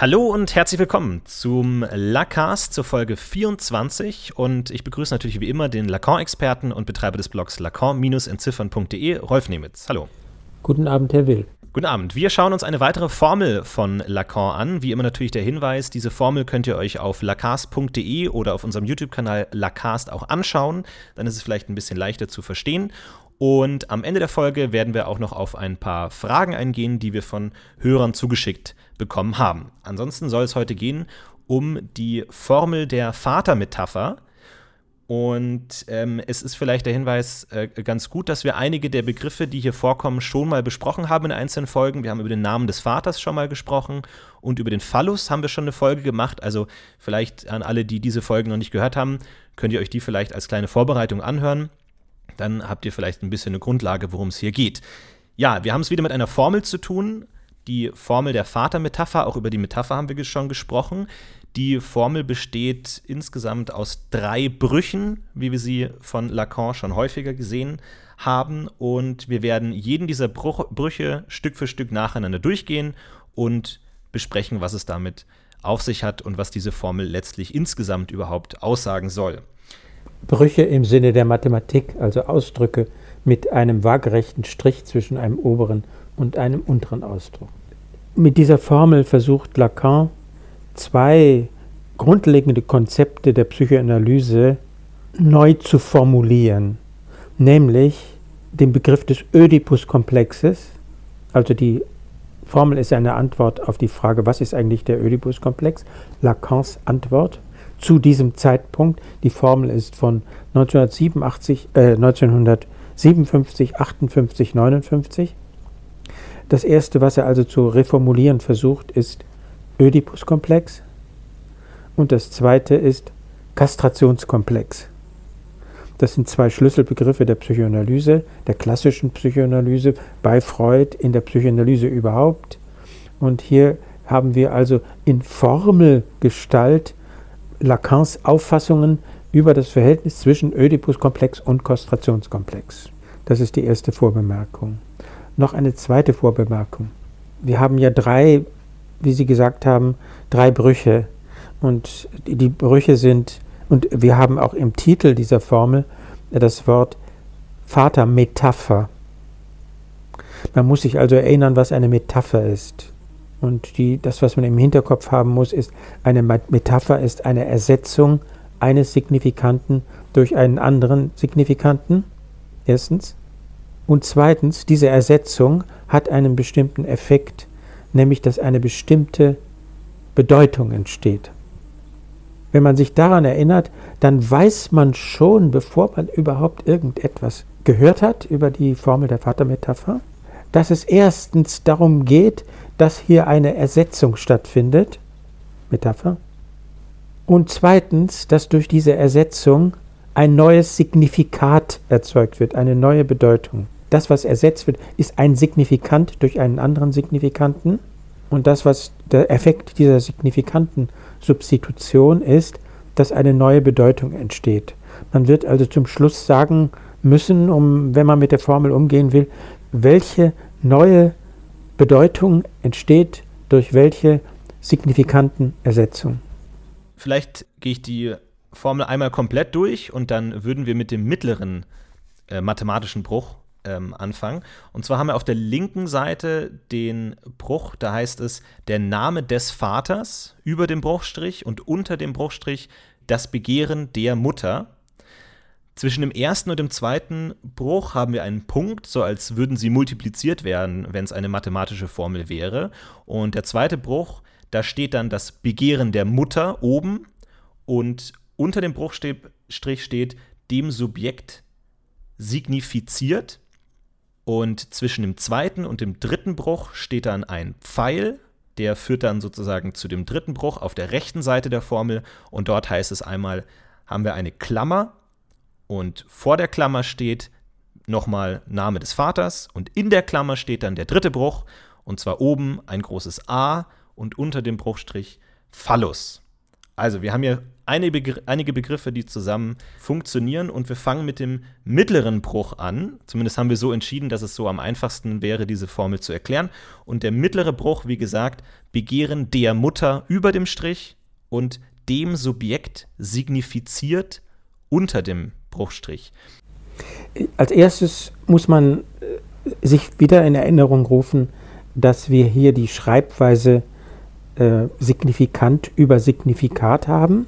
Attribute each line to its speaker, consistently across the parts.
Speaker 1: Hallo und herzlich willkommen zum Lacast zur Folge 24 und ich begrüße natürlich wie immer den Lacan-Experten und Betreiber des Blogs lacan-entziffern.de, Rolf Nemitz. Hallo.
Speaker 2: Guten Abend, Herr Will.
Speaker 1: Guten Abend. Wir schauen uns eine weitere Formel von Lacan an. Wie immer natürlich der Hinweis, diese Formel könnt ihr euch auf lacast.de oder auf unserem YouTube-Kanal Lacast auch anschauen. Dann ist es vielleicht ein bisschen leichter zu verstehen. Und am Ende der Folge werden wir auch noch auf ein paar Fragen eingehen, die wir von Hörern zugeschickt bekommen haben. Ansonsten soll es heute gehen um die Formel der Vatermetapher. Und ähm, es ist vielleicht der Hinweis äh, ganz gut, dass wir einige der Begriffe, die hier vorkommen, schon mal besprochen haben in einzelnen Folgen. Wir haben über den Namen des Vaters schon mal gesprochen und über den Phallus haben wir schon eine Folge gemacht. Also vielleicht an alle, die diese Folgen noch nicht gehört haben, könnt ihr euch die vielleicht als kleine Vorbereitung anhören. Dann habt ihr vielleicht ein bisschen eine Grundlage, worum es hier geht. Ja, wir haben es wieder mit einer Formel zu tun. Die Formel der Vatermetapher, auch über die Metapher haben wir schon gesprochen. Die Formel besteht insgesamt aus drei Brüchen, wie wir sie von Lacan schon häufiger gesehen haben. Und wir werden jeden dieser Bruch Brüche Stück für Stück nacheinander durchgehen und besprechen, was es damit auf sich hat und was diese Formel letztlich insgesamt überhaupt aussagen soll.
Speaker 2: Brüche im Sinne der Mathematik, also Ausdrücke mit einem waagerechten Strich zwischen einem oberen und einem unteren Ausdruck. Mit dieser Formel versucht Lacan zwei grundlegende Konzepte der Psychoanalyse neu zu formulieren, nämlich den Begriff des Oedipus-Komplexes, also die Formel ist eine Antwort auf die Frage, was ist eigentlich der Oedipus-Komplex? Lacans Antwort zu diesem Zeitpunkt. Die Formel ist von 1987, äh, 1957, 58, 59. Das erste, was er also zu reformulieren versucht, ist Ödipuskomplex und das zweite ist Kastrationskomplex. Das sind zwei Schlüsselbegriffe der Psychoanalyse, der klassischen Psychoanalyse, bei Freud, in der Psychoanalyse überhaupt. Und hier haben wir also in Formelgestalt Lacans Auffassungen über das Verhältnis zwischen Ödipuskomplex und Kastrationskomplex. Das ist die erste Vorbemerkung. Noch eine zweite Vorbemerkung. Wir haben ja drei, wie Sie gesagt haben, drei Brüche. Und die Brüche sind, und wir haben auch im Titel dieser Formel das Wort Vatermetapher. Man muss sich also erinnern, was eine Metapher ist. Und die, das, was man im Hinterkopf haben muss, ist, eine Metapher ist eine Ersetzung eines Signifikanten durch einen anderen Signifikanten. Erstens. Und zweitens, diese Ersetzung hat einen bestimmten Effekt, nämlich dass eine bestimmte Bedeutung entsteht. Wenn man sich daran erinnert, dann weiß man schon, bevor man überhaupt irgendetwas gehört hat über die Formel der Vatermetapher, dass es erstens darum geht, dass hier eine Ersetzung stattfindet, Metapher, und zweitens, dass durch diese Ersetzung ein neues Signifikat erzeugt wird, eine neue Bedeutung. Das, was ersetzt wird, ist ein Signifikant durch einen anderen Signifikanten. Und das, was der Effekt dieser signifikanten Substitution ist, dass eine neue Bedeutung entsteht. Man wird also zum Schluss sagen müssen, um, wenn man mit der Formel umgehen will, welche neue Bedeutung entsteht durch welche signifikanten Ersetzung.
Speaker 1: Vielleicht gehe ich die Formel einmal komplett durch und dann würden wir mit dem mittleren äh, mathematischen Bruch ähm, anfangen. Und zwar haben wir auf der linken Seite den Bruch, da heißt es der Name des Vaters über dem Bruchstrich und unter dem Bruchstrich das Begehren der Mutter. Zwischen dem ersten und dem zweiten Bruch haben wir einen Punkt, so als würden sie multipliziert werden, wenn es eine mathematische Formel wäre. Und der zweite Bruch, da steht dann das Begehren der Mutter oben und unter dem Bruchstrich steht dem Subjekt signifiziert. Und zwischen dem zweiten und dem dritten Bruch steht dann ein Pfeil, der führt dann sozusagen zu dem dritten Bruch auf der rechten Seite der Formel. Und dort heißt es einmal, haben wir eine Klammer und vor der Klammer steht nochmal Name des Vaters und in der Klammer steht dann der dritte Bruch und zwar oben ein großes A und unter dem Bruchstrich Phallus. Also wir haben hier einige Begriffe, die zusammen funktionieren und wir fangen mit dem mittleren Bruch an. Zumindest haben wir so entschieden, dass es so am einfachsten wäre, diese Formel zu erklären. Und der mittlere Bruch, wie gesagt, Begehren der Mutter über dem Strich und dem Subjekt signifiziert unter dem Bruchstrich.
Speaker 2: Als erstes muss man äh, sich wieder in Erinnerung rufen, dass wir hier die Schreibweise äh, Signifikant über Signifikat haben.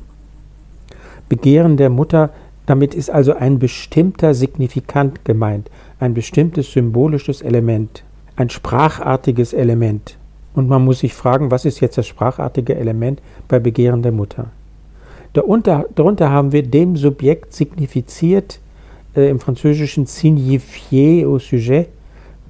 Speaker 2: Begehren der Mutter, damit ist also ein bestimmter Signifikant gemeint, ein bestimmtes symbolisches Element, ein sprachartiges Element. Und man muss sich fragen, was ist jetzt das sprachartige Element bei Begehren der Mutter? Darunter, darunter haben wir dem Subjekt signifiziert, äh, im Französischen signifier au sujet.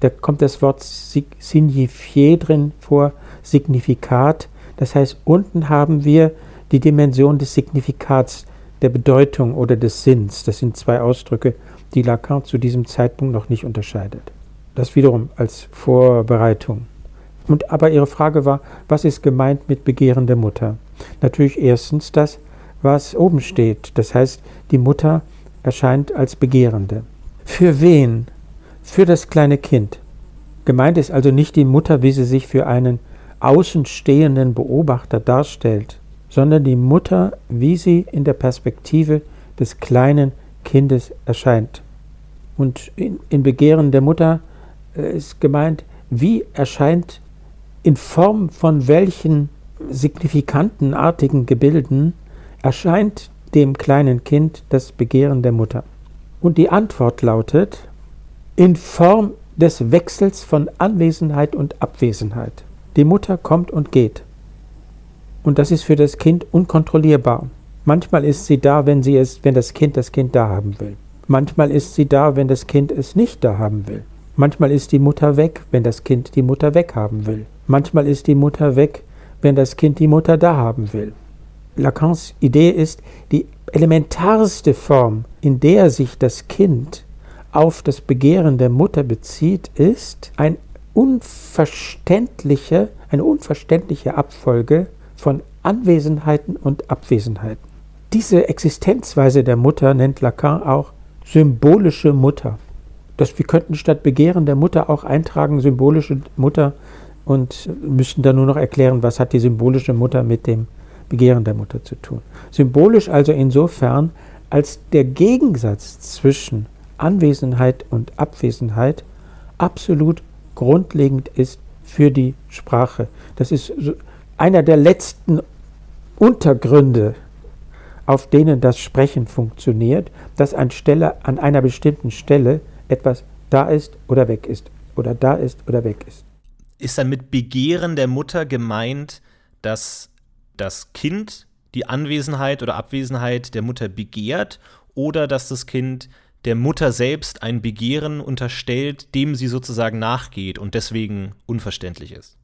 Speaker 2: Da kommt das Wort signifier drin vor, Signifikat. Das heißt, unten haben wir die Dimension des Signifikats, der Bedeutung oder des Sinns. Das sind zwei Ausdrücke, die Lacan zu diesem Zeitpunkt noch nicht unterscheidet. Das wiederum als Vorbereitung. Und aber Ihre Frage war, was ist gemeint mit Begehren der Mutter? Natürlich erstens das, was oben steht. Das heißt, die Mutter erscheint als Begehrende. Für wen? Für das kleine Kind. Gemeint ist also nicht die Mutter, wie sie sich für einen außenstehenden Beobachter darstellt, sondern die Mutter, wie sie in der Perspektive des kleinen Kindes erscheint. Und in, in Begehren der Mutter äh, ist gemeint, wie erscheint in Form von welchen signifikantenartigen Gebilden erscheint dem kleinen Kind das Begehren der Mutter. Und die Antwort lautet in Form des Wechsels von Anwesenheit und Abwesenheit. Die Mutter kommt und geht. Und das ist für das Kind unkontrollierbar. Manchmal ist sie da, wenn, sie es, wenn das Kind das Kind da haben will. Manchmal ist sie da, wenn das Kind es nicht da haben will. Manchmal ist die Mutter weg, wenn das Kind die Mutter weghaben will. Manchmal ist die Mutter weg, wenn das Kind die Mutter da haben will. Lacans Idee ist, die elementarste Form, in der sich das Kind auf das Begehren der Mutter bezieht, ist ein unverständliche, eine unverständliche Abfolge von Anwesenheiten und Abwesenheiten. Diese Existenzweise der Mutter nennt Lacan auch symbolische Mutter. Das, wir könnten statt Begehren der Mutter auch eintragen symbolische Mutter und müssten dann nur noch erklären, was hat die symbolische Mutter mit dem Begehren der Mutter zu tun. Symbolisch also insofern, als der Gegensatz zwischen Anwesenheit und Abwesenheit absolut grundlegend ist für die Sprache. Das ist einer der letzten Untergründe, auf denen das Sprechen funktioniert, dass an, Stelle, an einer bestimmten Stelle etwas da ist oder weg ist oder da ist oder weg ist.
Speaker 1: Ist dann mit Begehren der Mutter gemeint, dass das Kind die Anwesenheit oder Abwesenheit der Mutter begehrt oder dass das Kind der Mutter selbst ein Begehren unterstellt, dem sie sozusagen nachgeht und deswegen unverständlich ist?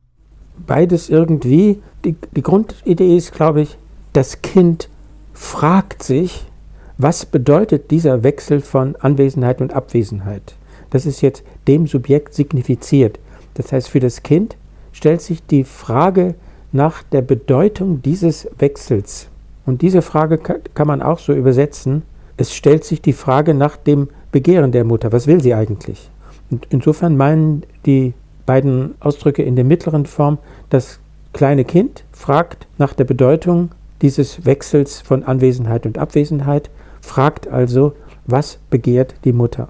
Speaker 2: Beides irgendwie. Die, die Grundidee ist, glaube ich, das Kind fragt sich, was bedeutet dieser Wechsel von Anwesenheit und Abwesenheit? Das ist jetzt dem Subjekt signifiziert. Das heißt, für das Kind stellt sich die Frage nach der Bedeutung dieses Wechsels. Und diese Frage kann man auch so übersetzen, es stellt sich die Frage nach dem Begehren der Mutter. Was will sie eigentlich? Und insofern meinen die beiden Ausdrücke in der mittleren Form, das kleine Kind fragt nach der Bedeutung dieses Wechsels von Anwesenheit und Abwesenheit, fragt also, was begehrt die Mutter?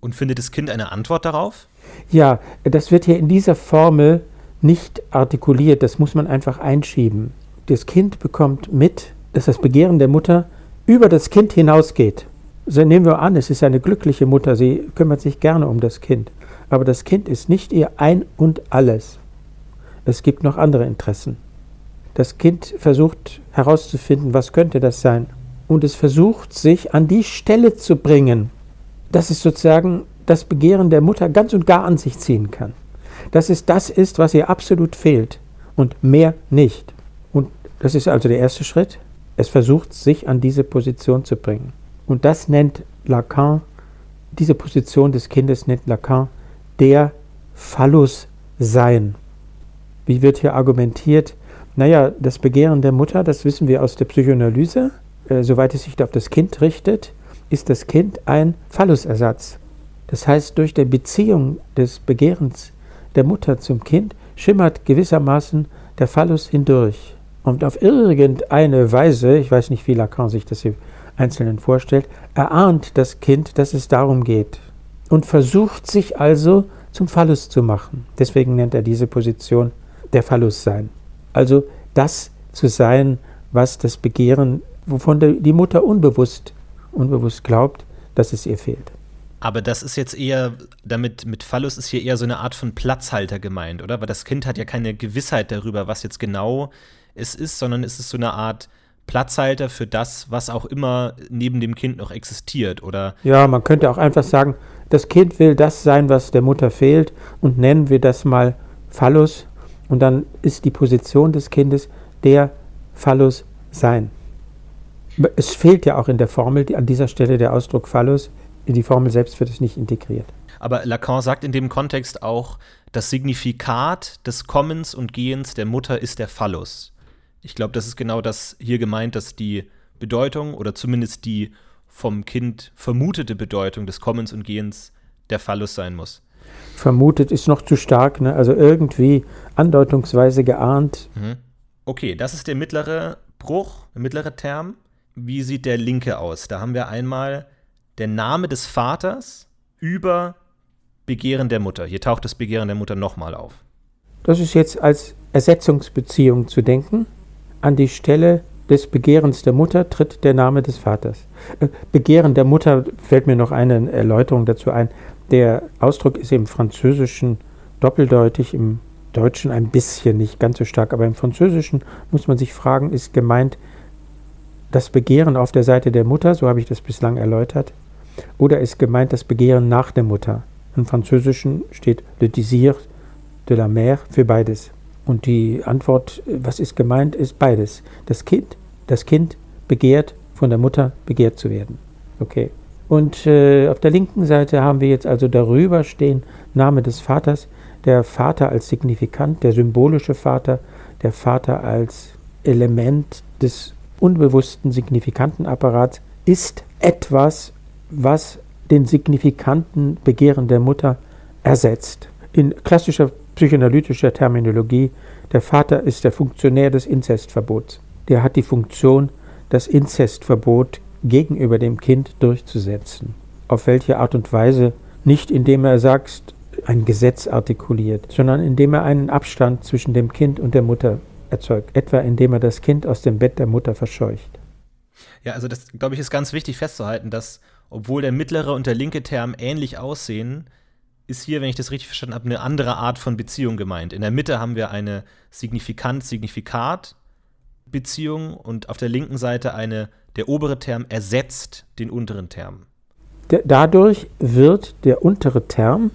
Speaker 1: Und findet das Kind eine Antwort darauf?
Speaker 2: Ja, das wird hier in dieser Formel nicht artikuliert, das muss man einfach einschieben. Das Kind bekommt mit, dass das Begehren der Mutter über das Kind hinausgeht. Also nehmen wir an, es ist eine glückliche Mutter, sie kümmert sich gerne um das Kind. Aber das Kind ist nicht ihr Ein und alles. Es gibt noch andere Interessen. Das Kind versucht herauszufinden, was könnte das sein. Und es versucht sich an die Stelle zu bringen, dass es sozusagen das Begehren der Mutter ganz und gar an sich ziehen kann. Dass es das ist, was ihr absolut fehlt und mehr nicht. Und das ist also der erste Schritt. Es versucht, sich an diese Position zu bringen. Und das nennt Lacan, diese Position des Kindes nennt Lacan der Phallus sein. Wie wird hier argumentiert? Naja, das Begehren der Mutter, das wissen wir aus der Psychoanalyse, äh, soweit es sich auf das Kind richtet, ist das Kind ein Phallusersatz. Das heißt, durch die Beziehung des Begehrens der Mutter zum Kind schimmert gewissermaßen der Phallus hindurch. Und auf irgendeine Weise, ich weiß nicht, wie Lacan sich das im Einzelnen vorstellt, erahnt das Kind, dass es darum geht und versucht sich also zum Phallus zu machen. Deswegen nennt er diese Position der Phallus sein. Also das zu sein, was das Begehren, wovon die Mutter unbewusst, unbewusst glaubt, dass es ihr fehlt.
Speaker 1: Aber das ist jetzt eher, damit mit Phallus ist hier eher so eine Art von Platzhalter gemeint, oder? Weil das Kind hat ja keine Gewissheit darüber, was jetzt genau es ist, sondern es ist so eine Art Platzhalter für das, was auch immer neben dem Kind noch existiert, oder?
Speaker 2: Ja, man könnte auch einfach sagen, das Kind will das sein, was der Mutter fehlt, und nennen wir das mal Phallus, und dann ist die Position des Kindes der Phallus sein. Es fehlt ja auch in der Formel an dieser Stelle der Ausdruck Phallus, in die Formel selbst wird es nicht integriert.
Speaker 1: Aber Lacan sagt in dem Kontext auch, das Signifikat des Kommens und Gehens der Mutter ist der Phallus. Ich glaube, das ist genau das hier gemeint, dass die Bedeutung oder zumindest die vom Kind vermutete Bedeutung des Kommens und Gehens der Phallus sein muss.
Speaker 2: Vermutet ist noch zu stark, ne? also irgendwie andeutungsweise geahnt.
Speaker 1: Mhm. Okay, das ist der mittlere Bruch, der mittlere Term. Wie sieht der linke aus? Da haben wir einmal der Name des Vaters über Begehren der Mutter. Hier taucht das Begehren der Mutter nochmal auf.
Speaker 2: Das ist jetzt als Ersetzungsbeziehung zu denken. An die Stelle des Begehrens der Mutter tritt der Name des Vaters. Äh, Begehren der Mutter fällt mir noch eine Erläuterung dazu ein. Der Ausdruck ist im Französischen doppeldeutig, im Deutschen ein bisschen, nicht ganz so stark, aber im Französischen muss man sich fragen, ist gemeint das Begehren auf der Seite der Mutter, so habe ich das bislang erläutert, oder ist gemeint das Begehren nach der Mutter? Im Französischen steht le désir de la mère für beides. Und die Antwort, was ist gemeint, ist beides. Das Kind, das Kind begehrt, von der Mutter begehrt zu werden. Okay. Und äh, auf der linken Seite haben wir jetzt also darüber stehen Name des Vaters, der Vater als Signifikant, der symbolische Vater, der Vater als Element des unbewussten signifikanten Apparats ist etwas, was den signifikanten Begehren der Mutter ersetzt. In klassischer psychoanalytischer Terminologie, der Vater ist der Funktionär des Inzestverbots. Der hat die Funktion, das Inzestverbot gegenüber dem Kind durchzusetzen. Auf welche Art und Weise? Nicht indem er sagt, ein Gesetz artikuliert, sondern indem er einen Abstand zwischen dem Kind und der Mutter erzeugt, etwa indem er das Kind aus dem Bett der Mutter verscheucht.
Speaker 1: Ja, also das, glaube ich, ist ganz wichtig festzuhalten, dass obwohl der mittlere und der linke Term ähnlich aussehen, ist hier, wenn ich das richtig verstanden habe, eine andere Art von Beziehung gemeint. In der Mitte haben wir eine Signifikant-Signifikat-Beziehung und auf der linken Seite eine, der obere Term ersetzt den unteren Term.
Speaker 2: Dadurch wird der untere Term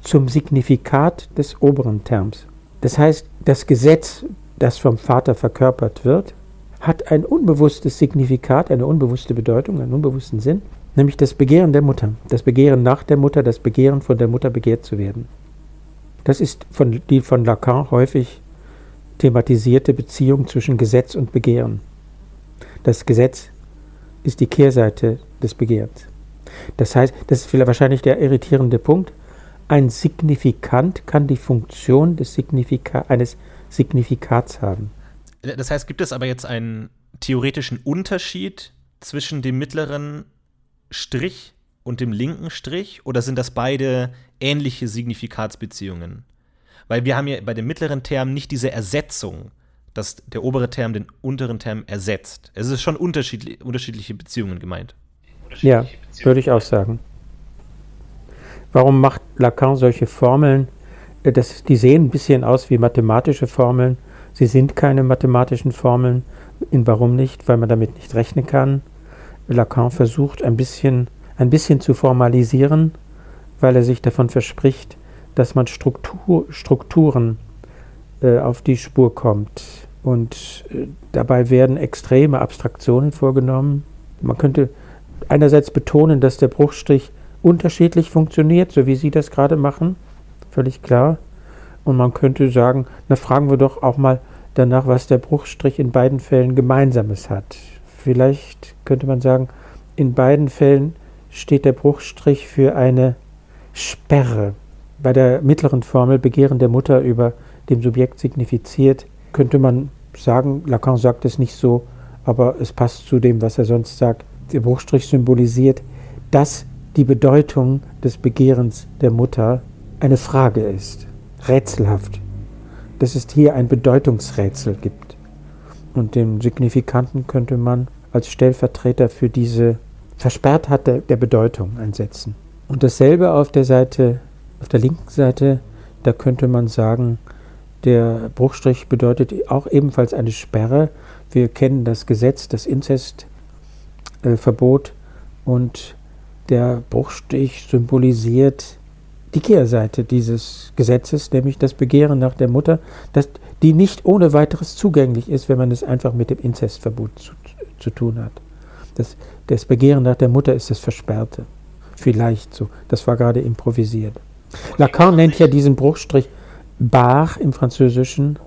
Speaker 2: zum Signifikat des oberen Terms. Das heißt, das Gesetz, das vom Vater verkörpert wird, hat ein unbewusstes Signifikat, eine unbewusste Bedeutung, einen unbewussten Sinn nämlich das Begehren der Mutter, das Begehren nach der Mutter, das Begehren von der Mutter begehrt zu werden. Das ist von, die von Lacan häufig thematisierte Beziehung zwischen Gesetz und Begehren. Das Gesetz ist die Kehrseite des Begehrens. Das heißt, das ist wahrscheinlich der irritierende Punkt, ein Signifikant kann die Funktion des Signifika eines Signifikats haben.
Speaker 1: Das heißt, gibt es aber jetzt einen theoretischen Unterschied zwischen dem mittleren Strich und dem linken Strich oder sind das beide ähnliche Signifikatsbeziehungen? Weil wir haben ja bei dem mittleren Term nicht diese Ersetzung, dass der obere Term den unteren Term ersetzt. Es ist schon unterschiedlich, unterschiedliche Beziehungen gemeint.
Speaker 2: Unterschiedliche ja, Beziehungen. würde ich auch sagen. Warum macht Lacan solche Formeln? Äh, das, die sehen ein bisschen aus wie mathematische Formeln. Sie sind keine mathematischen Formeln. In warum nicht? Weil man damit nicht rechnen kann. Lacan versucht ein bisschen, ein bisschen zu formalisieren, weil er sich davon verspricht, dass man Struktur, Strukturen äh, auf die Spur kommt. Und äh, dabei werden extreme Abstraktionen vorgenommen. Man könnte einerseits betonen, dass der Bruchstrich unterschiedlich funktioniert, so wie Sie das gerade machen, völlig klar. Und man könnte sagen, na fragen wir doch auch mal danach, was der Bruchstrich in beiden Fällen Gemeinsames hat vielleicht könnte man sagen, in beiden Fällen steht der Bruchstrich für eine Sperre. Bei der mittleren Formel Begehren der Mutter über dem Subjekt signifiziert, könnte man sagen, Lacan sagt es nicht so, aber es passt zu dem, was er sonst sagt. Der Bruchstrich symbolisiert, dass die Bedeutung des Begehrens der Mutter eine Frage ist, rätselhaft, dass es hier ein Bedeutungsrätsel gibt. Und den Signifikanten könnte man als Stellvertreter für diese Versperrtheit der, der Bedeutung einsetzen. Und dasselbe auf der Seite, auf der linken Seite, da könnte man sagen, der Bruchstrich bedeutet auch ebenfalls eine Sperre. Wir kennen das Gesetz, das Inzestverbot äh, und der Bruchstrich symbolisiert die Kehrseite dieses Gesetzes, nämlich das Begehren nach der Mutter, das, die nicht ohne weiteres zugänglich ist, wenn man es einfach mit dem Inzestverbot zu, zu tun hat. Das, das Begehren nach der Mutter ist das Versperrte. Vielleicht so. Das war gerade improvisiert. Lacan nennt ja diesen Bruchstrich Bar im Französischen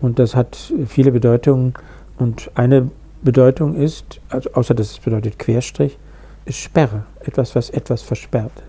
Speaker 2: und das hat viele Bedeutungen. Und eine Bedeutung ist, also außer dass es bedeutet Querstrich, ist Sperre. Etwas, was etwas versperrt.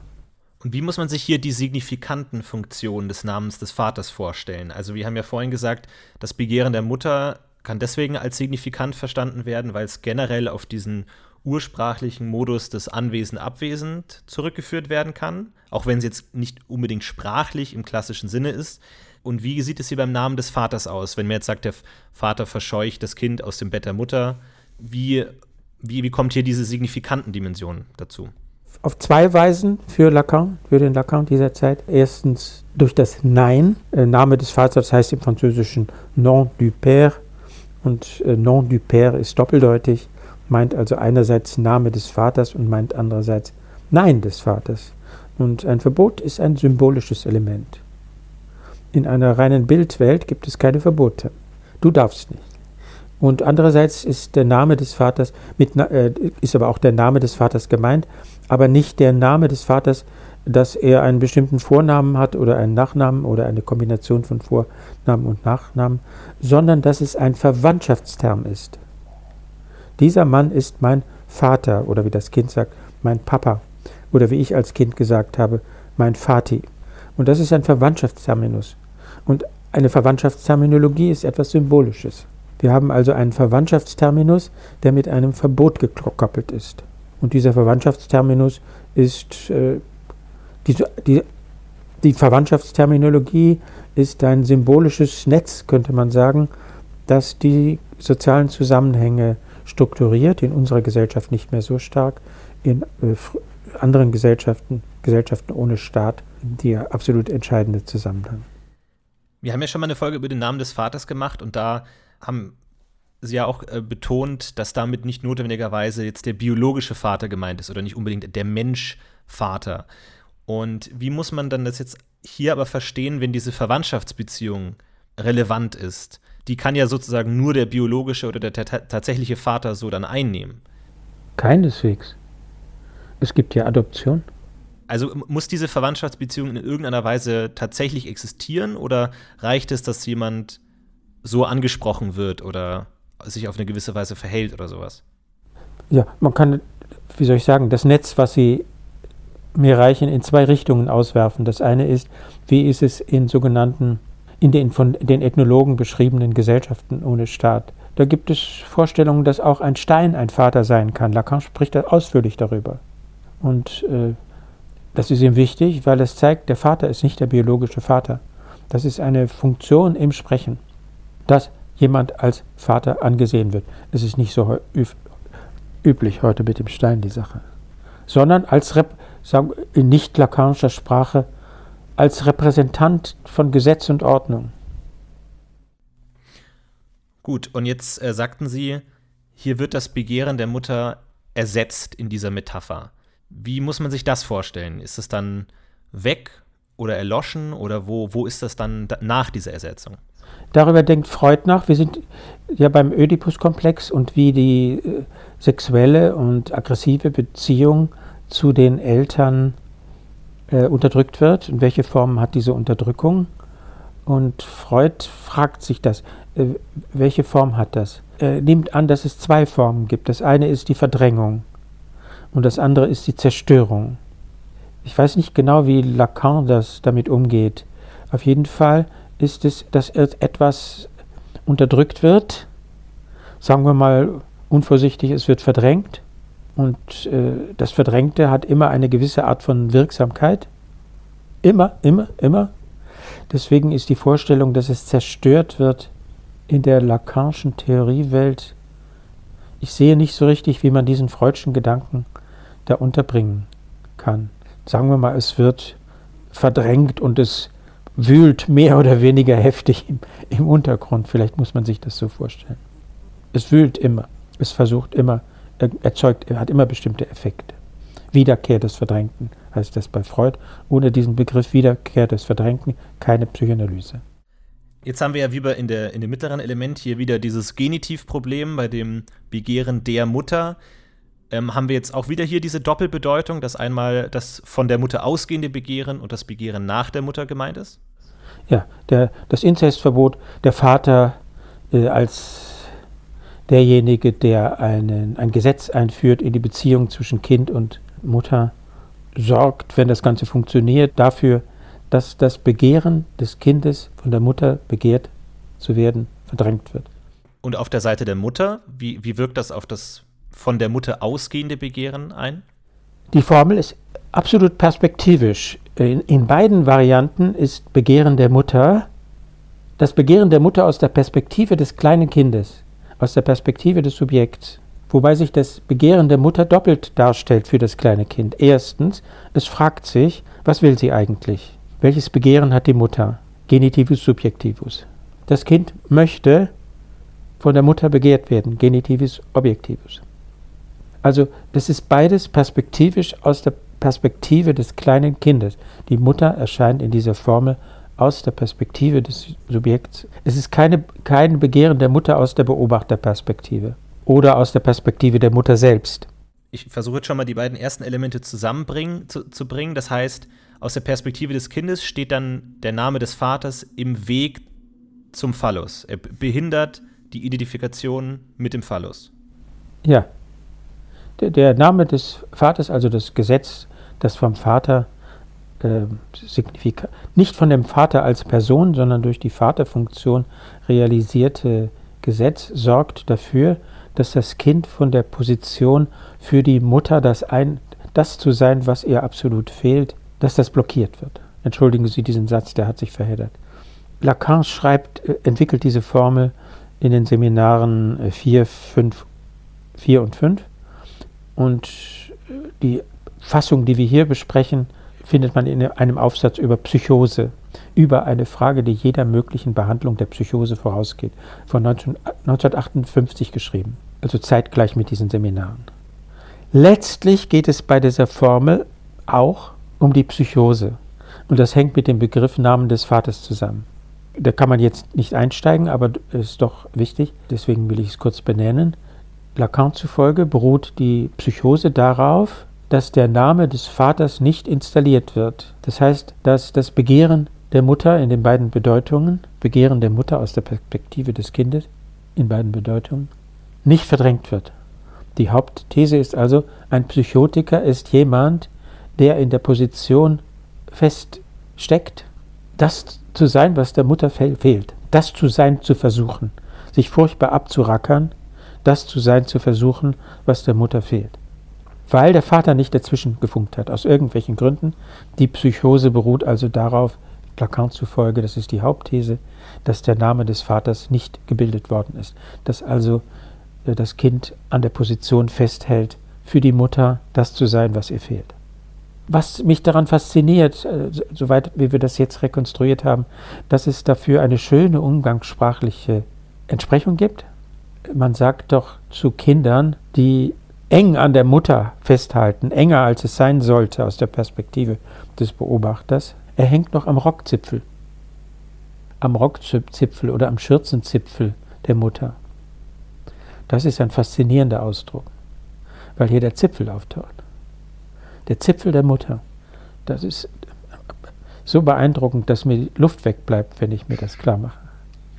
Speaker 1: Und wie muss man sich hier die signifikanten Funktionen des Namens des Vaters vorstellen? Also wir haben ja vorhin gesagt, das Begehren der Mutter kann deswegen als signifikant verstanden werden, weil es generell auf diesen ursprachlichen Modus des Anwesen-Abwesend zurückgeführt werden kann, auch wenn es jetzt nicht unbedingt sprachlich im klassischen Sinne ist. Und wie sieht es hier beim Namen des Vaters aus? Wenn man jetzt sagt, der Vater verscheucht das Kind aus dem Bett der Mutter, wie, wie, wie kommt hier diese signifikanten Dimension dazu?
Speaker 2: Auf zwei Weisen für Lacan, für den Lacan dieser Zeit. Erstens durch das Nein. Äh, Name des Vaters heißt im Französischen Nom du Père und äh, Nom du Père ist doppeldeutig meint also einerseits Name des Vaters und meint andererseits Nein des Vaters. Und ein Verbot ist ein symbolisches Element. In einer reinen Bildwelt gibt es keine Verbote. Du darfst nicht. Und andererseits ist der Name des Vaters, mit, äh, ist aber auch der Name des Vaters gemeint, aber nicht der Name des Vaters, dass er einen bestimmten Vornamen hat oder einen Nachnamen oder eine Kombination von Vornamen und Nachnamen, sondern dass es ein Verwandtschaftsterm ist. Dieser Mann ist mein Vater oder wie das Kind sagt, mein Papa oder wie ich als Kind gesagt habe, mein Vati. Und das ist ein Verwandtschaftsterminus. Und eine Verwandtschaftsterminologie ist etwas Symbolisches. Wir haben also einen Verwandtschaftsterminus, der mit einem Verbot gekoppelt ist. Und dieser Verwandtschaftsterminus ist äh, die, die, die Verwandtschaftsterminologie ist ein symbolisches Netz, könnte man sagen, das die sozialen Zusammenhänge strukturiert, in unserer Gesellschaft nicht mehr so stark, in äh, anderen Gesellschaften, Gesellschaften ohne Staat, der absolut entscheidende Zusammenhang.
Speaker 1: Wir haben ja schon mal eine Folge über den Namen des Vaters gemacht und da haben Sie ja auch äh, betont, dass damit nicht notwendigerweise jetzt der biologische Vater gemeint ist oder nicht unbedingt der Mensch-Vater. Und wie muss man dann das jetzt hier aber verstehen, wenn diese Verwandtschaftsbeziehung relevant ist? die kann ja sozusagen nur der biologische oder der tatsächliche Vater so dann einnehmen.
Speaker 2: Keineswegs. Es gibt ja Adoption.
Speaker 1: Also muss diese Verwandtschaftsbeziehung in irgendeiner Weise tatsächlich existieren oder reicht es, dass jemand so angesprochen wird oder sich auf eine gewisse Weise verhält oder sowas?
Speaker 2: Ja, man kann, wie soll ich sagen, das Netz, was Sie mir reichen, in zwei Richtungen auswerfen. Das eine ist, wie ist es in sogenannten in den von den Ethnologen beschriebenen Gesellschaften ohne Staat. Da gibt es Vorstellungen, dass auch ein Stein ein Vater sein kann. Lacan spricht da ausführlich darüber. Und äh, das ist ihm wichtig, weil es zeigt, der Vater ist nicht der biologische Vater. Das ist eine Funktion im Sprechen, dass jemand als Vater angesehen wird. Es ist nicht so üblich heute mit dem Stein die Sache, sondern als Rep sagen, in nicht lakanischer Sprache als Repräsentant von Gesetz und Ordnung.
Speaker 1: Gut, und jetzt äh, sagten Sie, hier wird das Begehren der Mutter ersetzt in dieser Metapher. Wie muss man sich das vorstellen? Ist es dann weg oder erloschen oder wo, wo ist das dann nach dieser Ersetzung?
Speaker 2: Darüber denkt Freud nach. Wir sind ja beim Oedipus-Komplex und wie die äh, sexuelle und aggressive Beziehung zu den Eltern äh, unterdrückt wird und welche Form hat diese Unterdrückung. Und Freud fragt sich das, äh, welche Form hat das? er nimmt an, dass es zwei Formen gibt. Das eine ist die Verdrängung und das andere ist die Zerstörung. Ich weiß nicht genau, wie Lacan das damit umgeht. Auf jeden Fall ist es, dass etwas unterdrückt wird, sagen wir mal unvorsichtig, es wird verdrängt und äh, das Verdrängte hat immer eine gewisse Art von Wirksamkeit. Immer, immer, immer. Deswegen ist die Vorstellung, dass es zerstört wird, in der Lacanischen Theoriewelt, ich sehe nicht so richtig, wie man diesen freudschen Gedanken da unterbringen kann. Sagen wir mal, es wird verdrängt und es wühlt mehr oder weniger heftig im, im Untergrund. Vielleicht muss man sich das so vorstellen. Es wühlt immer, es versucht immer, erzeugt, hat immer bestimmte Effekte. Wiederkehr des Verdrängten heißt das bei Freud. Ohne diesen Begriff Wiederkehr des Verdrängten keine Psychoanalyse.
Speaker 1: Jetzt haben wir ja wie bei in, der, in dem mittleren Element hier wieder dieses Genitivproblem bei dem Begehren der Mutter. Ähm, haben wir jetzt auch wieder hier diese Doppelbedeutung, dass einmal das von der Mutter ausgehende Begehren und das Begehren nach der Mutter gemeint ist?
Speaker 2: Ja, der, das Inzestverbot, der Vater äh, als derjenige, der einen, ein Gesetz einführt in die Beziehung zwischen Kind und Mutter, sorgt, wenn das Ganze funktioniert, dafür, dass das Begehren des Kindes von der Mutter begehrt zu werden verdrängt wird.
Speaker 1: Und auf der Seite der Mutter, wie, wie wirkt das auf das von der Mutter ausgehende Begehren ein?
Speaker 2: Die Formel ist absolut perspektivisch. In, in beiden Varianten ist Begehren der Mutter das Begehren der Mutter aus der Perspektive des kleinen Kindes aus der Perspektive des Subjekts, wobei sich das Begehren der Mutter doppelt darstellt für das kleine Kind. Erstens, es fragt sich, was will sie eigentlich? Welches Begehren hat die Mutter? Genitivus subjektivus. Das Kind möchte von der Mutter begehrt werden, Genitivus objektivus. Also das ist beides perspektivisch aus der Perspektive des kleinen Kindes. Die Mutter erscheint in dieser Formel aus der Perspektive des Subjekts. Es ist keine, kein Begehren der Mutter aus der Beobachterperspektive oder aus der Perspektive der Mutter selbst.
Speaker 1: Ich versuche jetzt schon mal die beiden ersten Elemente zusammenbringen zu, zu bringen. Das heißt, aus der Perspektive des Kindes steht dann der Name des Vaters im Weg zum Phallus. Er behindert die Identifikation mit dem Phallus.
Speaker 2: Ja. Der, Name des Vaters, also das Gesetz, das vom Vater äh, nicht von dem Vater als Person, sondern durch die Vaterfunktion realisierte Gesetz sorgt dafür, dass das Kind von der Position für die Mutter das, ein, das zu sein, was ihr absolut fehlt, dass das blockiert wird. Entschuldigen Sie diesen Satz, der hat sich verheddert. Lacan schreibt, äh, entwickelt diese Formel in den Seminaren 4, 5, 4 und 5 und äh, die Fassung, die wir hier besprechen, findet man in einem Aufsatz über Psychose, über eine Frage, die jeder möglichen Behandlung der Psychose vorausgeht, von 19, 1958 geschrieben, also zeitgleich mit diesen Seminaren. Letztlich geht es bei dieser Formel auch um die Psychose. Und das hängt mit dem Begriff Namen des Vaters zusammen. Da kann man jetzt nicht einsteigen, aber ist doch wichtig, deswegen will ich es kurz benennen. Lacan zufolge beruht die Psychose darauf, dass der Name des Vaters nicht installiert wird. Das heißt, dass das Begehren der Mutter in den beiden Bedeutungen, Begehren der Mutter aus der Perspektive des Kindes in beiden Bedeutungen, nicht verdrängt wird. Die Hauptthese ist also, ein Psychotiker ist jemand, der in der Position feststeckt, das zu sein, was der Mutter fehlt, das zu sein zu versuchen, sich furchtbar abzurackern, das zu sein zu versuchen, was der Mutter fehlt weil der Vater nicht dazwischen gefunkt hat, aus irgendwelchen Gründen. Die Psychose beruht also darauf, Lacan zufolge, das ist die Hauptthese, dass der Name des Vaters nicht gebildet worden ist, dass also äh, das Kind an der Position festhält, für die Mutter das zu sein, was ihr fehlt. Was mich daran fasziniert, äh, soweit wie wir das jetzt rekonstruiert haben, dass es dafür eine schöne umgangssprachliche Entsprechung gibt. Man sagt doch zu Kindern, die eng an der Mutter festhalten, enger als es sein sollte aus der Perspektive des Beobachters. Er hängt noch am Rockzipfel, am Rockzipfel oder am Schürzenzipfel der Mutter. Das ist ein faszinierender Ausdruck, weil hier der Zipfel auftaucht. Der Zipfel der Mutter. Das ist so beeindruckend, dass mir die Luft wegbleibt, wenn ich mir das klar mache.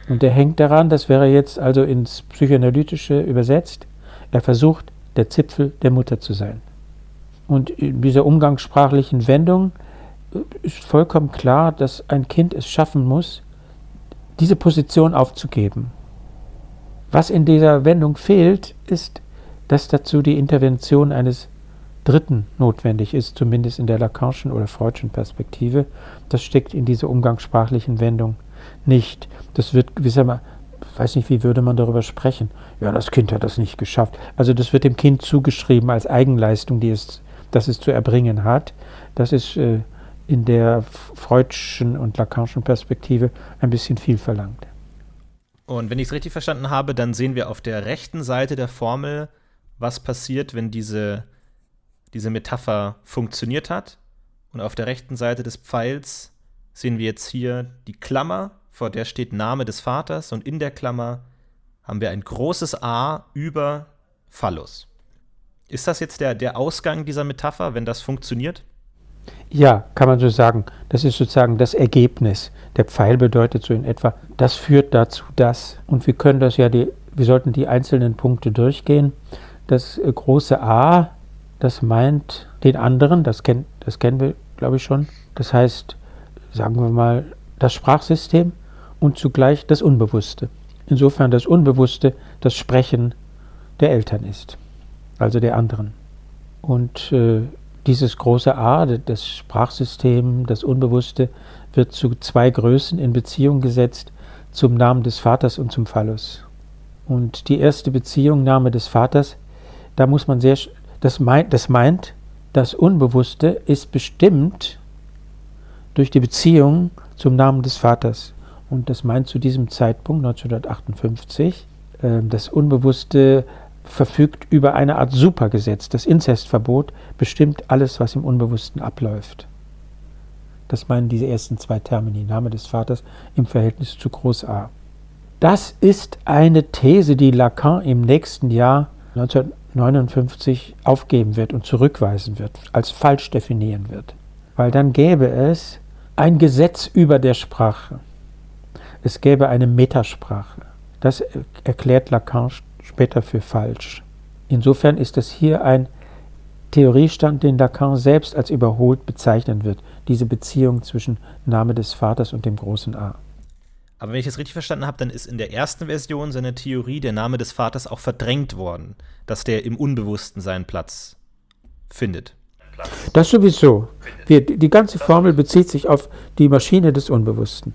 Speaker 2: Und der hängt daran, das wäre jetzt also ins Psychoanalytische übersetzt, er versucht, der Zipfel der Mutter zu sein. Und in dieser umgangssprachlichen Wendung äh, ist vollkommen klar, dass ein Kind es schaffen muss, diese Position aufzugeben. Was in dieser Wendung fehlt, ist, dass dazu die Intervention eines Dritten notwendig ist, zumindest in der Lacanischen oder Freudschen Perspektive. Das steckt in dieser umgangssprachlichen Wendung nicht. Das wird gewissermaßen, weiß nicht, wie würde man darüber sprechen? Ja, das Kind hat das nicht geschafft. Also das wird dem Kind zugeschrieben als Eigenleistung, die es, das es zu erbringen hat. Das ist äh, in der Freudschen und Lacanischen Perspektive ein bisschen viel verlangt.
Speaker 1: Und wenn ich es richtig verstanden habe, dann sehen wir auf der rechten Seite der Formel, was passiert, wenn diese diese Metapher funktioniert hat. Und auf der rechten Seite des Pfeils sehen wir jetzt hier die Klammer, vor der steht Name des Vaters und in der Klammer haben wir ein großes A über Phallus. Ist das jetzt der, der Ausgang dieser Metapher, wenn das funktioniert?
Speaker 2: Ja, kann man so sagen. Das ist sozusagen das Ergebnis. Der Pfeil bedeutet so in etwa, das führt dazu das. Und wir können das ja, die, wir sollten die einzelnen Punkte durchgehen. Das äh, große A das meint den anderen, das, kenn, das kennen wir, glaube ich, schon. Das heißt, sagen wir mal, das Sprachsystem und zugleich das Unbewusste. Insofern das Unbewusste das Sprechen der Eltern ist, also der anderen. Und äh, dieses große A, das Sprachsystem, das Unbewusste, wird zu zwei Größen in Beziehung gesetzt, zum Namen des Vaters und zum Phallus. Und die erste Beziehung, Name des Vaters, da muss man sehr das meint, das meint, das Unbewusste ist bestimmt durch die Beziehung zum Namen des Vaters. Und das meint zu diesem Zeitpunkt, 1958, ähm, das Unbewusste verfügt über eine Art Supergesetz. Das Inzestverbot bestimmt alles, was im Unbewussten abläuft. Das meinen diese ersten zwei Termini, Name des Vaters im Verhältnis zu Groß A. Das ist eine These, die Lacan im nächsten Jahr 19 59 aufgeben wird und zurückweisen wird, als falsch definieren wird. Weil dann gäbe es ein Gesetz über der Sprache. Es gäbe eine Metasprache. Das erklärt Lacan später für falsch. Insofern ist es hier ein Theoriestand, den Lacan selbst als überholt bezeichnen wird, diese Beziehung zwischen Name des Vaters und dem großen A.
Speaker 1: Aber wenn ich es richtig verstanden habe, dann ist in der ersten Version seiner Theorie der Name des Vaters auch verdrängt worden, dass der im Unbewussten seinen Platz findet.
Speaker 2: Das sowieso. Wir, die ganze Formel bezieht sich auf die Maschine des Unbewussten.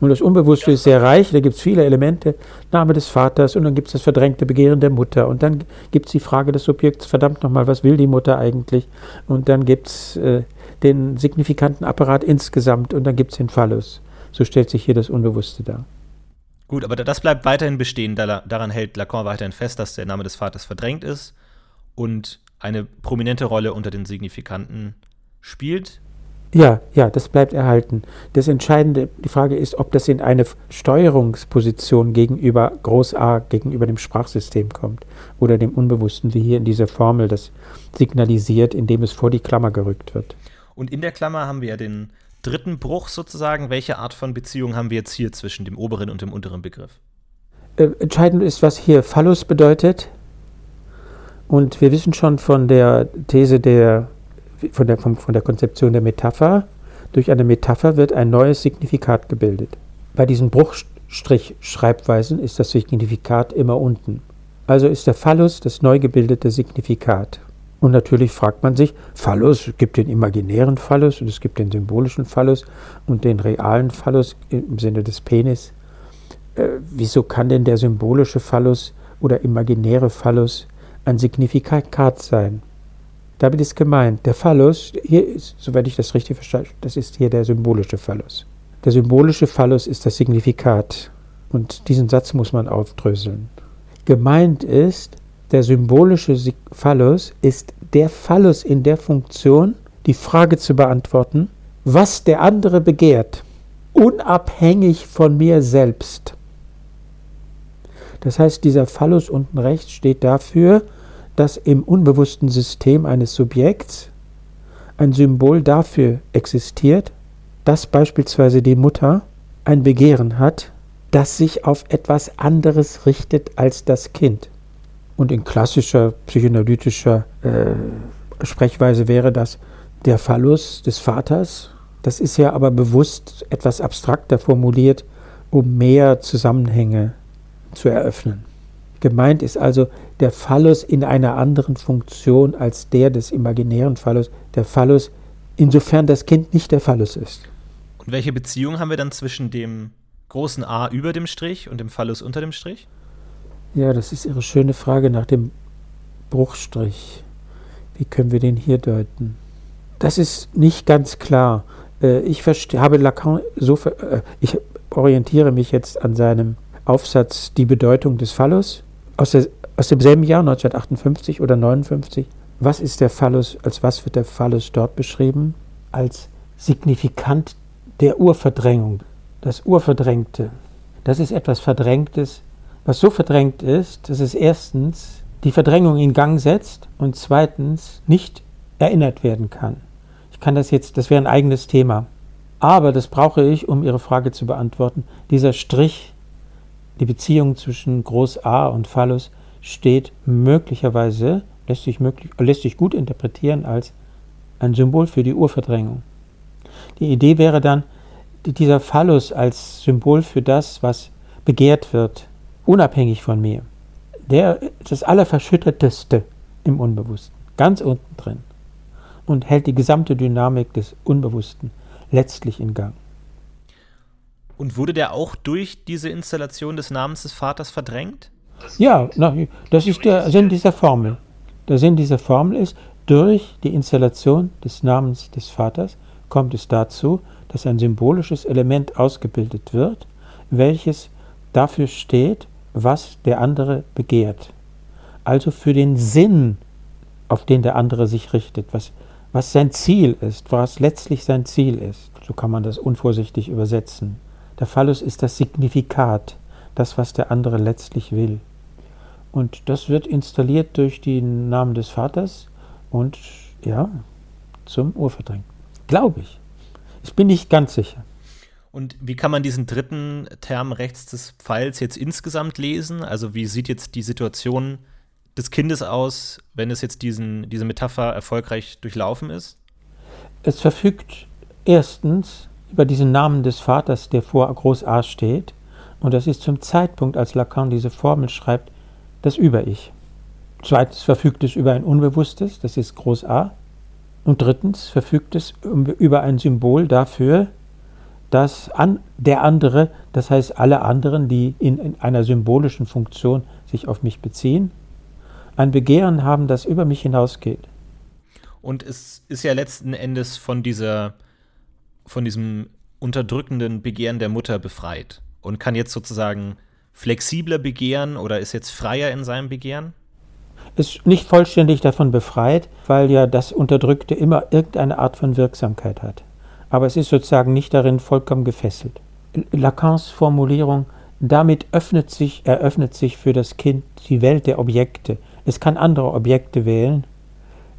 Speaker 2: Und das Unbewusste ist sehr reich, da gibt es viele Elemente, Name des Vaters und dann gibt es das verdrängte Begehren der Mutter und dann gibt es die Frage des Subjekts, verdammt nochmal, was will die Mutter eigentlich? Und dann gibt es äh, den signifikanten Apparat insgesamt und dann gibt es den Phallus. So stellt sich hier das Unbewusste dar.
Speaker 1: Gut, aber das bleibt weiterhin bestehen. Daran hält Lacan weiterhin fest, dass der Name des Vaters verdrängt ist und eine prominente Rolle unter den Signifikanten spielt.
Speaker 2: Ja, ja, das bleibt erhalten. Das Entscheidende, die Frage ist, ob das in eine Steuerungsposition gegenüber Groß A, gegenüber dem Sprachsystem kommt oder dem Unbewussten, wie hier in dieser Formel das signalisiert, indem es vor die Klammer gerückt wird.
Speaker 1: Und in der Klammer haben wir ja den dritten Bruch sozusagen, welche Art von Beziehung haben wir jetzt hier zwischen dem oberen und dem unteren Begriff?
Speaker 2: Äh, entscheidend ist, was hier Phallus bedeutet. Und wir wissen schon von der These der, von der, von, der Konzeption der Metapher, durch eine Metapher wird ein neues Signifikat gebildet. Bei diesen Bruchstrich-Schreibweisen ist das Signifikat immer unten. Also ist der Phallus das neu gebildete Signifikat. Und natürlich fragt man sich, Phallus, es gibt den imaginären Phallus und es gibt den symbolischen Phallus und den realen Phallus im Sinne des Penis. Äh, wieso kann denn der symbolische Phallus oder imaginäre Phallus ein Signifikat sein? Damit ist gemeint, der Phallus, hier ist, soweit ich das richtig verstehe, das ist hier der symbolische Phallus. Der symbolische Phallus ist das Signifikat. Und diesen Satz muss man aufdröseln. Gemeint ist, der symbolische Phallus ist der Phallus in der Funktion, die Frage zu beantworten, was der andere begehrt, unabhängig von mir selbst. Das heißt, dieser Phallus unten rechts steht dafür, dass im unbewussten System eines Subjekts ein Symbol dafür existiert, dass beispielsweise die Mutter ein Begehren hat, das sich auf etwas anderes richtet als das Kind. Und in klassischer psychoanalytischer äh, Sprechweise wäre das der Phallus des Vaters. Das ist ja aber bewusst etwas abstrakter formuliert, um mehr Zusammenhänge zu eröffnen. Gemeint ist also der Phallus in einer anderen Funktion als der des imaginären Phallus, der Phallus, insofern das Kind nicht der Phallus ist.
Speaker 1: Und welche Beziehung haben wir dann zwischen dem großen A über dem Strich und dem Phallus unter dem Strich?
Speaker 2: Ja, das ist Ihre schöne Frage nach dem Bruchstrich. Wie können wir den hier deuten? Das ist nicht ganz klar. Äh, ich habe Lacan so, äh, ich orientiere mich jetzt an seinem Aufsatz Die Bedeutung des Phallus aus, der, aus demselben Jahr 1958 oder 59. Was ist der Phallus, als was wird der Phallus dort beschrieben? Als signifikant der Urverdrängung, das Urverdrängte. Das ist etwas Verdrängtes, was so verdrängt ist, dass es erstens die Verdrängung in Gang setzt und zweitens nicht erinnert werden kann. Ich kann das jetzt, das wäre ein eigenes Thema. Aber das brauche ich, um Ihre Frage zu beantworten. Dieser Strich, die Beziehung zwischen Groß A und Phallus, steht möglicherweise, lässt sich, möglich, lässt sich gut interpretieren als ein Symbol für die Urverdrängung. Die Idee wäre dann, dieser Phallus als Symbol für das, was begehrt wird, unabhängig von mir, der das Allerverschütterteste im Unbewussten, ganz unten drin und hält die gesamte Dynamik des Unbewussten letztlich in Gang.
Speaker 1: Und wurde der auch durch diese Installation des Namens des Vaters verdrängt?
Speaker 2: Ja, das ist der Sinn dieser Formel. Der Sinn dieser Formel ist, durch die Installation des Namens des Vaters kommt es dazu, dass ein symbolisches Element ausgebildet wird, welches dafür steht, was der andere begehrt. Also für den Sinn, auf den der andere sich richtet, was, was sein Ziel ist, was letztlich sein Ziel ist. So kann man das unvorsichtig übersetzen. Der Phallus ist das Signifikat, das, was der andere letztlich will. Und das wird installiert durch den Namen des Vaters und ja, zum Urverdrängen. Glaube ich. Ich bin nicht ganz sicher.
Speaker 1: Und wie kann man diesen dritten Term rechts des Pfeils jetzt insgesamt lesen? Also wie sieht jetzt die Situation des Kindes aus, wenn es jetzt diesen, diese Metapher erfolgreich durchlaufen ist?
Speaker 2: Es verfügt erstens über diesen Namen des Vaters, der vor Groß A steht. Und das ist zum Zeitpunkt, als Lacan diese Formel schreibt, das Über-Ich. Zweitens verfügt es über ein Unbewusstes, das ist Groß A. Und drittens verfügt es über ein Symbol dafür, dass an, der andere, das heißt alle anderen, die in, in einer symbolischen Funktion sich auf mich beziehen, ein Begehren haben, das über mich hinausgeht.
Speaker 1: Und es ist ja letzten Endes von dieser, von diesem unterdrückenden Begehren der Mutter befreit und kann jetzt sozusagen flexibler begehren oder ist jetzt freier in seinem Begehren?
Speaker 2: ist nicht vollständig davon befreit, weil ja das Unterdrückte immer irgendeine Art von Wirksamkeit hat. Aber es ist sozusagen nicht darin vollkommen gefesselt. Lacans Formulierung, damit öffnet sich, eröffnet sich für das Kind die Welt der Objekte. Es kann andere Objekte wählen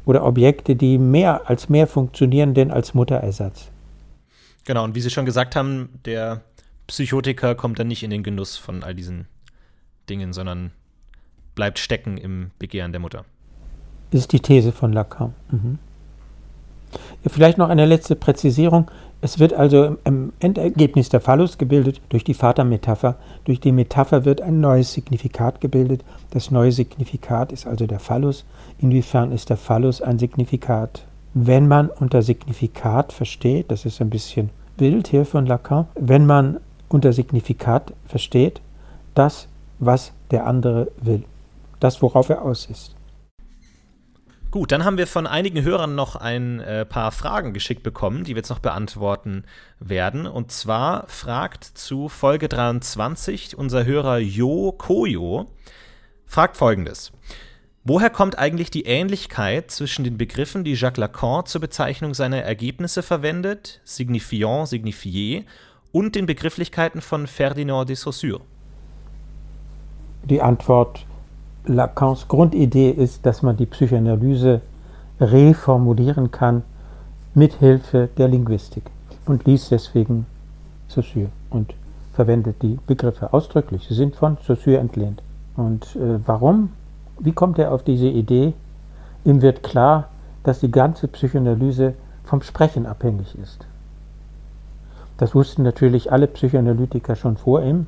Speaker 2: oder Objekte, die mehr als mehr funktionieren, denn als Mutterersatz.
Speaker 1: Genau, und wie Sie schon gesagt haben, der Psychotiker kommt dann nicht in den Genuss von all diesen Dingen, sondern bleibt stecken im Begehren der Mutter.
Speaker 2: Ist die These von Lacan. Mhm. Vielleicht noch eine letzte Präzisierung. Es wird also im Endergebnis der Phallus gebildet durch die Vatermetapher. Durch die Metapher wird ein neues Signifikat gebildet. Das neue Signifikat ist also der Phallus. Inwiefern ist der Phallus ein Signifikat? Wenn man unter Signifikat versteht, das ist ein bisschen wild hier von Lacan, wenn man unter Signifikat versteht, das, was der andere will das, worauf er aus ist.
Speaker 1: Gut, dann haben wir von einigen Hörern noch ein äh, paar Fragen geschickt bekommen, die wir jetzt noch beantworten werden. Und zwar fragt zu Folge 23 unser Hörer Jo Koyo, fragt folgendes. Woher kommt eigentlich die Ähnlichkeit zwischen den Begriffen, die Jacques Lacan zur Bezeichnung seiner Ergebnisse verwendet, signifiant, signifié, und den Begrifflichkeiten von Ferdinand de Saussure?
Speaker 2: Die Antwort Lacans Grundidee ist, dass man die Psychoanalyse reformulieren kann mit Hilfe der Linguistik und liest deswegen Saussure und verwendet die Begriffe ausdrücklich. Sie sind von Saussure entlehnt. Und äh, warum? Wie kommt er auf diese Idee? Ihm wird klar, dass die ganze Psychoanalyse vom Sprechen abhängig ist. Das wussten natürlich alle Psychoanalytiker schon vor ihm.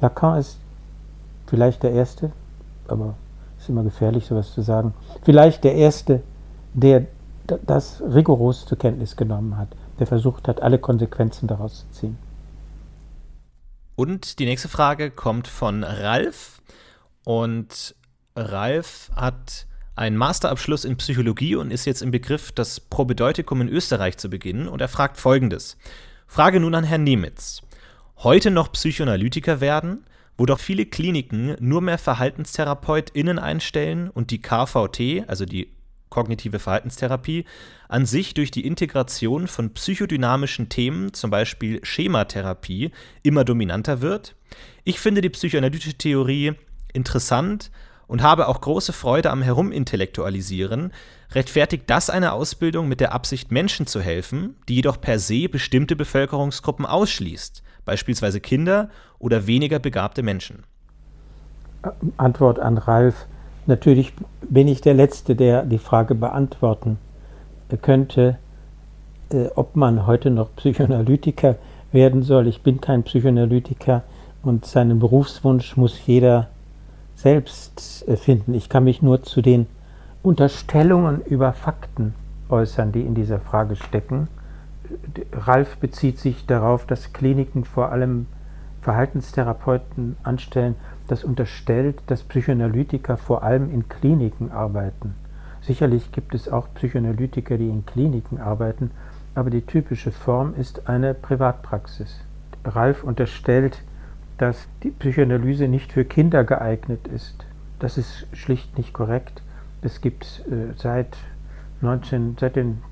Speaker 2: Lacan ist vielleicht der Erste, aber es ist immer gefährlich, sowas zu sagen, vielleicht der Erste, der das rigoros zur Kenntnis genommen hat, der versucht hat, alle Konsequenzen daraus zu ziehen.
Speaker 1: Und die nächste Frage kommt von Ralf. Und Ralf hat einen Masterabschluss in Psychologie und ist jetzt im Begriff, das Probedeutikum in Österreich zu beginnen. Und er fragt folgendes: Frage nun an Herrn Nemitz. Heute noch Psychoanalytiker werden, wo doch viele Kliniken nur mehr VerhaltenstherapeutInnen einstellen und die KVT, also die kognitive Verhaltenstherapie, an sich durch die Integration von psychodynamischen Themen, zum Beispiel Schematherapie, immer dominanter wird. Ich finde die psychoanalytische Theorie interessant und habe auch große Freude am Herumintellektualisieren. Rechtfertigt das eine Ausbildung mit der Absicht, Menschen zu helfen, die jedoch per se bestimmte Bevölkerungsgruppen ausschließt, beispielsweise Kinder oder weniger begabte Menschen?
Speaker 2: Antwort an Ralf. Natürlich bin ich der Letzte, der die Frage beantworten könnte, äh, ob man heute noch Psychoanalytiker werden soll. Ich bin kein Psychoanalytiker und seinen Berufswunsch muss jeder selbst äh, finden. Ich kann mich nur zu den Unterstellungen über Fakten äußern, die in dieser Frage stecken. Ralf bezieht sich darauf, dass Kliniken vor allem Verhaltenstherapeuten anstellen, das unterstellt, dass Psychoanalytiker vor allem in Kliniken arbeiten. Sicherlich gibt es auch Psychoanalytiker, die in Kliniken arbeiten, aber die typische Form ist eine Privatpraxis. Ralf unterstellt, dass die Psychoanalyse nicht für Kinder geeignet ist. Das ist schlicht nicht korrekt. Es gibt äh, seit, 19, seit den,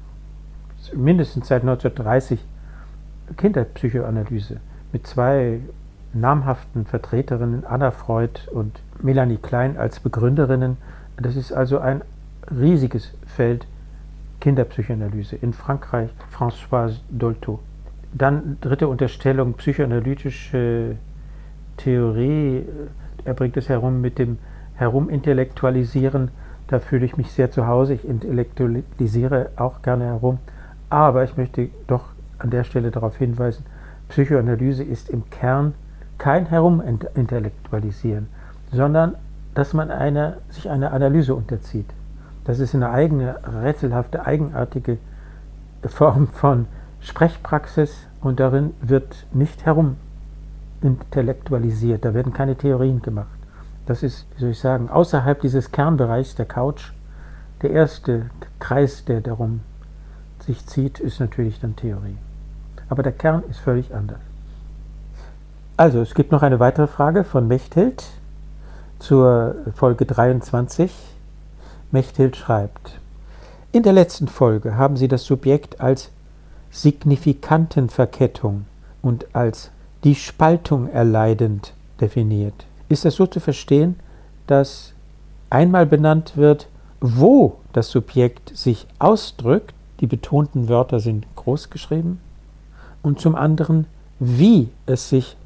Speaker 2: mindestens seit 1930 Kinderpsychoanalyse mit zwei namhaften Vertreterinnen, Anna Freud und Melanie Klein als Begründerinnen. Das ist also ein riesiges Feld Kinderpsychoanalyse. In Frankreich Françoise Dolto. Dann dritte Unterstellung, psychoanalytische Theorie. Er bringt es herum mit dem Herumintellektualisieren. Da fühle ich mich sehr zu Hause. Ich intellektualisiere auch gerne herum. Aber ich möchte doch an der Stelle darauf hinweisen, Psychoanalyse ist im Kern kein Herumintellektualisieren, sondern dass man eine, sich einer Analyse unterzieht. Das ist eine eigene, rätselhafte, eigenartige Form von Sprechpraxis und darin wird nicht herumintellektualisiert, da werden keine Theorien gemacht. Das ist, wie soll ich sagen, außerhalb dieses Kernbereichs der Couch. Der erste Kreis, der darum sich zieht, ist natürlich dann Theorie. Aber der Kern ist völlig anders. Also, es gibt noch eine weitere Frage von Mechthild zur Folge 23. Mechthild schreibt, in der letzten Folge haben Sie das Subjekt als Signifikantenverkettung und als die Spaltung erleidend definiert. Ist das so zu verstehen, dass einmal benannt wird, wo das Subjekt sich ausdrückt, die betonten Wörter sind groß geschrieben, und zum anderen, wie es sich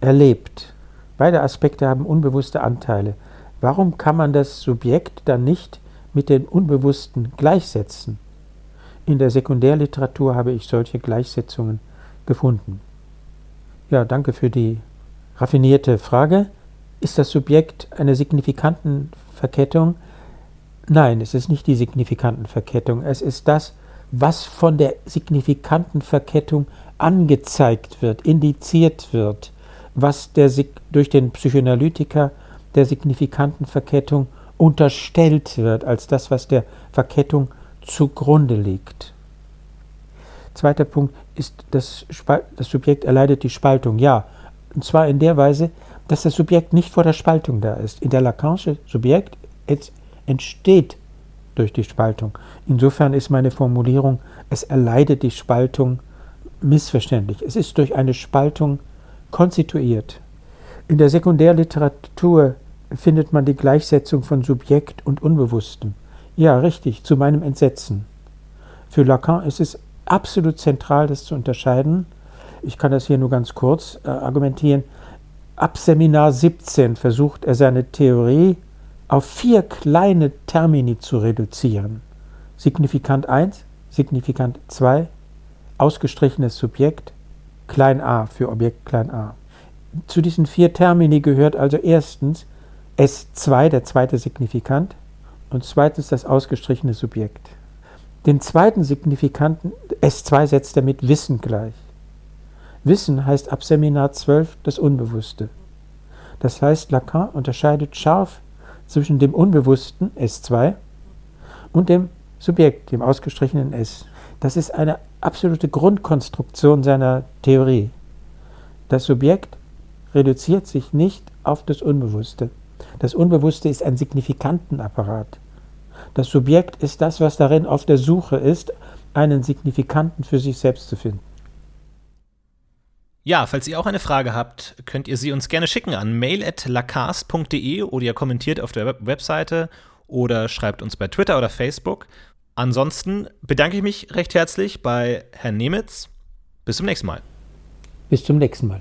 Speaker 2: erlebt. Beide Aspekte haben unbewusste Anteile. Warum kann man das Subjekt dann nicht mit den Unbewussten gleichsetzen? In der Sekundärliteratur habe ich solche Gleichsetzungen gefunden. Ja, danke für die raffinierte Frage. Ist das Subjekt eine Signifikantenverkettung? Nein, es ist nicht die Signifikantenverkettung. Es ist das, was von der Signifikantenverkettung angezeigt wird, indiziert wird was der, durch den Psychoanalytiker der signifikanten Verkettung unterstellt wird, als das, was der Verkettung zugrunde liegt. Zweiter Punkt ist, das, das Subjekt erleidet die Spaltung. Ja, und zwar in der Weise, dass das Subjekt nicht vor der Spaltung da ist. In der Lacanische Subjekt entsteht durch die Spaltung. Insofern ist meine Formulierung, es erleidet die Spaltung missverständlich. Es ist durch eine Spaltung konstituiert. In der Sekundärliteratur findet man die Gleichsetzung von Subjekt und Unbewusstem. Ja, richtig, zu meinem Entsetzen. Für Lacan ist es absolut zentral, das zu unterscheiden. Ich kann das hier nur ganz kurz äh, argumentieren. Ab Seminar 17 versucht er seine Theorie auf vier kleine Termini zu reduzieren. Signifikant 1, Signifikant 2, ausgestrichenes Subjekt, klein a für Objekt klein a. Zu diesen vier Termini gehört also erstens S2, der zweite Signifikant, und zweitens das ausgestrichene Subjekt. Den zweiten Signifikanten S2 setzt er mit Wissen gleich. Wissen heißt ab Seminar 12 das Unbewusste. Das heißt, Lacan unterscheidet scharf zwischen dem Unbewussten S2 und dem Subjekt, dem ausgestrichenen S. Das ist eine absolute Grundkonstruktion seiner Theorie. Das Subjekt reduziert sich nicht auf das Unbewusste. Das Unbewusste ist ein Signifikantenapparat. Das Subjekt ist das, was darin auf der Suche ist, einen Signifikanten für sich selbst zu finden.
Speaker 1: Ja, falls ihr auch eine Frage habt, könnt ihr sie uns gerne schicken an mail.lacast.de oder ihr kommentiert auf der Webseite oder schreibt uns bei Twitter oder Facebook. Ansonsten bedanke ich mich recht herzlich bei Herrn Nemitz. Bis zum nächsten Mal.
Speaker 2: Bis zum nächsten Mal.